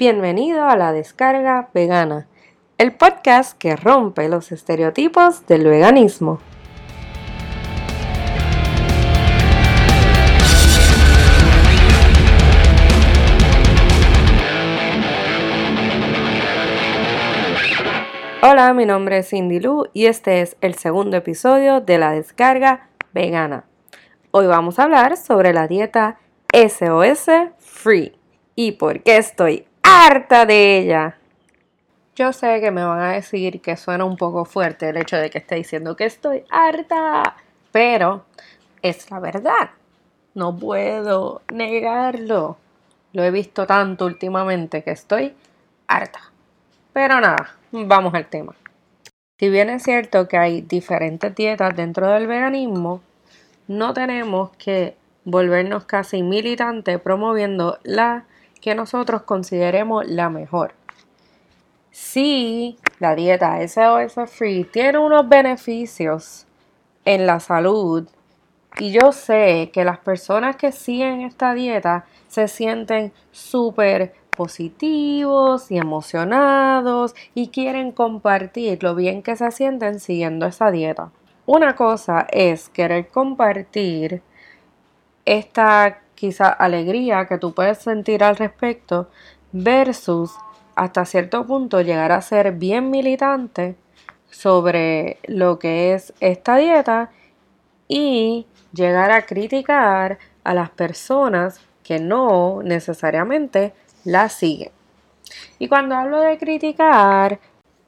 Bienvenido a la descarga vegana, el podcast que rompe los estereotipos del veganismo. Hola, mi nombre es Cindy Lu y este es el segundo episodio de la descarga vegana. Hoy vamos a hablar sobre la dieta SOS Free y por qué estoy harta de ella. Yo sé que me van a decir que suena un poco fuerte el hecho de que esté diciendo que estoy harta, pero es la verdad. No puedo negarlo. Lo he visto tanto últimamente que estoy harta. Pero nada, vamos al tema. Si bien es cierto que hay diferentes dietas dentro del veganismo, no tenemos que volvernos casi militantes promoviendo la que nosotros consideremos la mejor. Si la dieta SOS Free tiene unos beneficios en la salud y yo sé que las personas que siguen esta dieta se sienten súper positivos y emocionados y quieren compartir lo bien que se sienten siguiendo esa dieta. Una cosa es querer compartir esta quizá alegría que tú puedes sentir al respecto versus hasta cierto punto llegar a ser bien militante sobre lo que es esta dieta y llegar a criticar a las personas que no necesariamente la siguen. Y cuando hablo de criticar,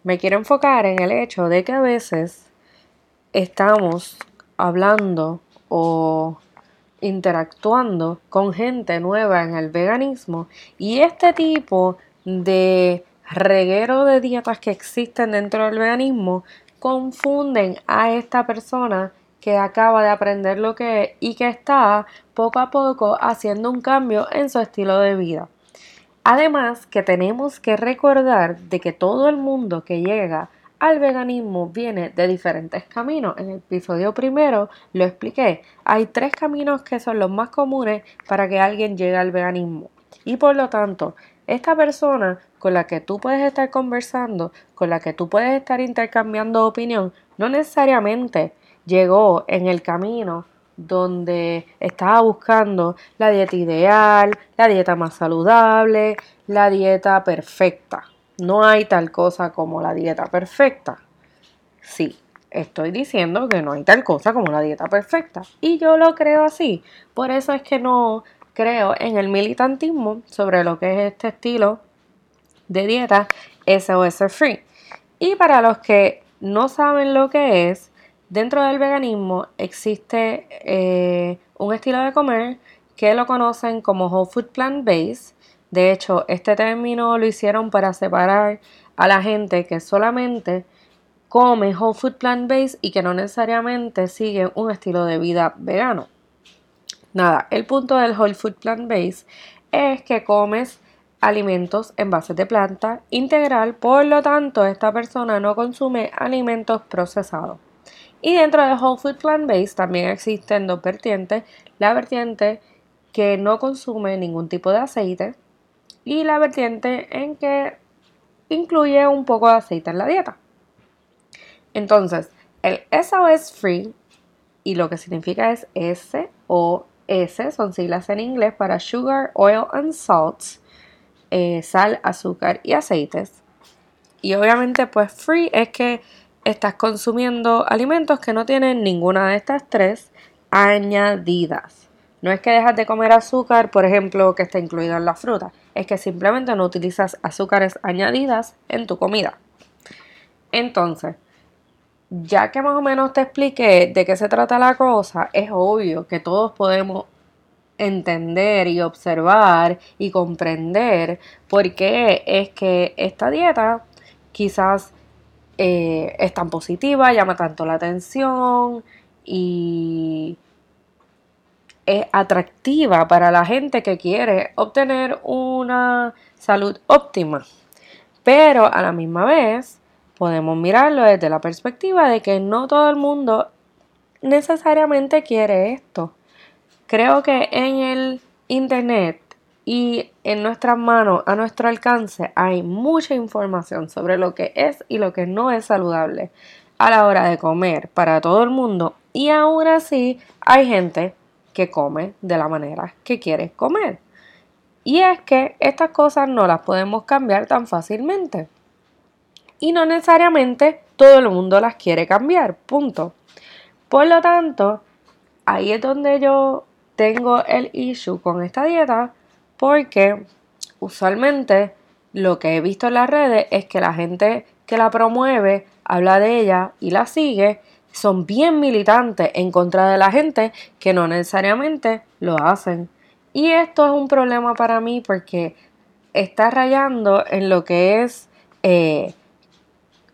me quiero enfocar en el hecho de que a veces estamos hablando o interactuando con gente nueva en el veganismo y este tipo de reguero de dietas que existen dentro del veganismo confunden a esta persona que acaba de aprender lo que es y que está poco a poco haciendo un cambio en su estilo de vida. Además que tenemos que recordar de que todo el mundo que llega al veganismo viene de diferentes caminos. En el episodio primero lo expliqué. Hay tres caminos que son los más comunes para que alguien llegue al veganismo. Y por lo tanto, esta persona con la que tú puedes estar conversando, con la que tú puedes estar intercambiando opinión, no necesariamente llegó en el camino donde estaba buscando la dieta ideal, la dieta más saludable, la dieta perfecta. No hay tal cosa como la dieta perfecta. Sí, estoy diciendo que no hay tal cosa como la dieta perfecta. Y yo lo creo así. Por eso es que no creo en el militantismo sobre lo que es este estilo de dieta SOS Free. Y para los que no saben lo que es, dentro del veganismo existe eh, un estilo de comer que lo conocen como Whole Food Plant Based de hecho, este término lo hicieron para separar a la gente que solamente come whole food plant based y que no necesariamente sigue un estilo de vida vegano. Nada, el punto del whole food plant based es que comes alimentos en base de planta integral, por lo tanto esta persona no consume alimentos procesados. Y dentro de whole food plant based también existen dos vertientes, la vertiente que no consume ningún tipo de aceite, y la vertiente en que incluye un poco de aceite en la dieta. Entonces, el SOS Free, y lo que significa es S o S, son siglas en inglés para Sugar, Oil and Salts, eh, sal, azúcar y aceites. Y obviamente, pues free es que estás consumiendo alimentos que no tienen ninguna de estas tres añadidas. No es que dejas de comer azúcar, por ejemplo, que está incluido en la fruta es que simplemente no utilizas azúcares añadidas en tu comida. Entonces, ya que más o menos te expliqué de qué se trata la cosa, es obvio que todos podemos entender y observar y comprender por qué es que esta dieta quizás eh, es tan positiva, llama tanto la atención y es atractiva para la gente que quiere obtener una salud óptima. Pero a la misma vez podemos mirarlo desde la perspectiva de que no todo el mundo necesariamente quiere esto. Creo que en el Internet y en nuestras manos, a nuestro alcance, hay mucha información sobre lo que es y lo que no es saludable a la hora de comer para todo el mundo. Y aún así hay gente come de la manera que quiere comer. Y es que estas cosas no las podemos cambiar tan fácilmente. Y no necesariamente todo el mundo las quiere cambiar, punto. Por lo tanto, ahí es donde yo tengo el issue con esta dieta porque usualmente lo que he visto en las redes es que la gente que la promueve habla de ella y la sigue son bien militantes en contra de la gente que no necesariamente lo hacen. Y esto es un problema para mí porque está rayando en lo que es eh,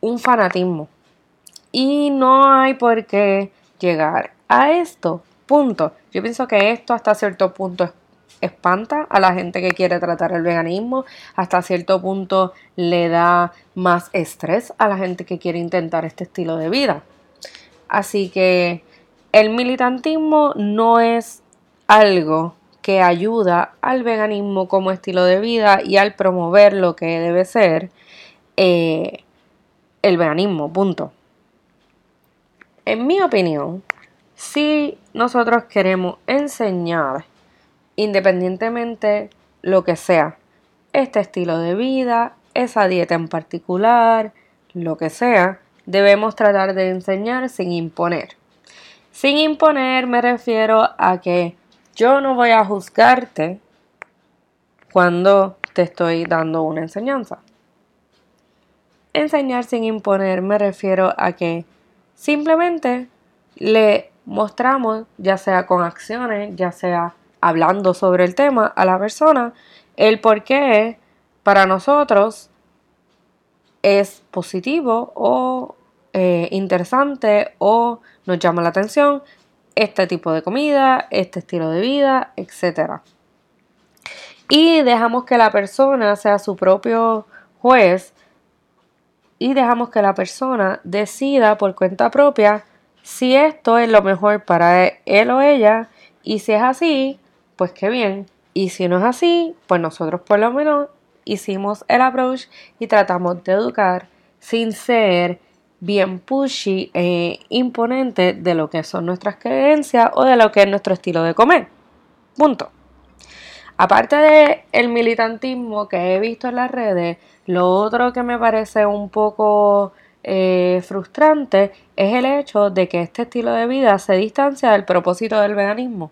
un fanatismo. Y no hay por qué llegar a esto. Punto. Yo pienso que esto hasta cierto punto es espanta a la gente que quiere tratar el veganismo, hasta cierto punto le da más estrés a la gente que quiere intentar este estilo de vida. Así que el militantismo no es algo que ayuda al veganismo como estilo de vida y al promover lo que debe ser eh, el veganismo, punto. En mi opinión, si nosotros queremos enseñar independientemente lo que sea, este estilo de vida, esa dieta en particular, lo que sea, debemos tratar de enseñar sin imponer. Sin imponer me refiero a que yo no voy a juzgarte cuando te estoy dando una enseñanza. Enseñar sin imponer me refiero a que simplemente le mostramos, ya sea con acciones, ya sea hablando sobre el tema a la persona, el por qué para nosotros es positivo o eh, interesante o nos llama la atención este tipo de comida, este estilo de vida, etc. Y dejamos que la persona sea su propio juez y dejamos que la persona decida por cuenta propia si esto es lo mejor para él o ella y si es así, pues qué bien. Y si no es así, pues nosotros por lo menos hicimos el approach y tratamos de educar sin ser bien pushy e imponente de lo que son nuestras creencias o de lo que es nuestro estilo de comer. Punto. Aparte de el militantismo que he visto en las redes, lo otro que me parece un poco eh, frustrante es el hecho de que este estilo de vida se distancia del propósito del veganismo.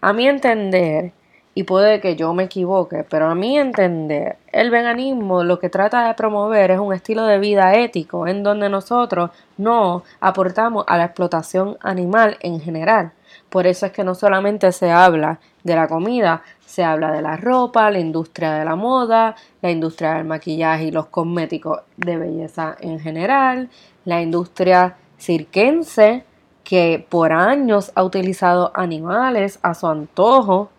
A mi entender, y puede que yo me equivoque, pero a mi entender, el veganismo lo que trata de promover es un estilo de vida ético en donde nosotros no aportamos a la explotación animal en general. Por eso es que no solamente se habla de la comida, se habla de la ropa, la industria de la moda, la industria del maquillaje y los cosméticos de belleza en general, la industria cirquense, que por años ha utilizado animales a su antojo,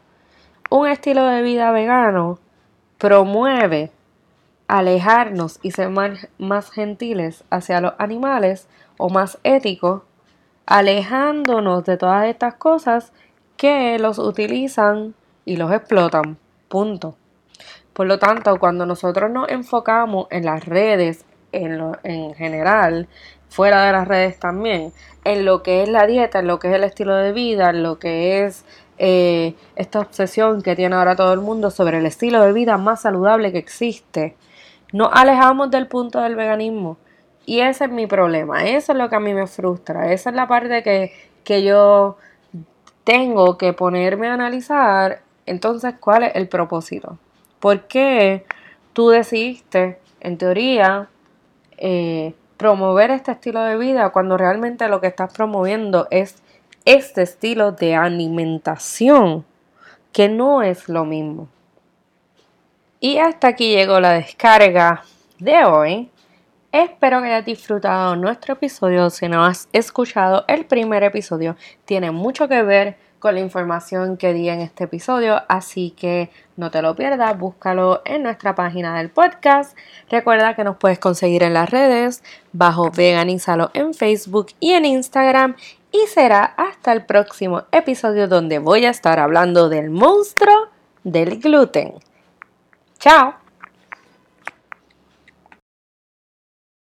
un estilo de vida vegano promueve alejarnos y ser más, gentiles hacia los animales o más éticos, alejándonos de todas estas cosas que los utilizan y los explotan. Punto. Por lo tanto, cuando nosotros nos enfocamos en las redes en, en general, fuera de las redes también, en lo que es la dieta, en lo que es el estilo de vida, en lo que es eh, esta obsesión que tiene ahora todo el mundo sobre el estilo de vida más saludable que existe. Nos alejamos del punto del veganismo. Y ese es mi problema, eso es lo que a mí me frustra, esa es la parte que, que yo tengo que ponerme a analizar. Entonces, ¿cuál es el propósito? ¿Por qué tú decidiste, en teoría, eh, promover este estilo de vida cuando realmente lo que estás promoviendo es este estilo de alimentación, que no es lo mismo. Y hasta aquí llegó la descarga de hoy. Espero que hayas disfrutado nuestro episodio. Si no has escuchado el primer episodio, tiene mucho que ver con la información que di en este episodio, así que no te lo pierdas, búscalo en nuestra página del podcast. Recuerda que nos puedes conseguir en las redes bajo Veganízalo en Facebook y en Instagram. Y será hasta el próximo episodio donde voy a estar hablando del monstruo del gluten. Chao.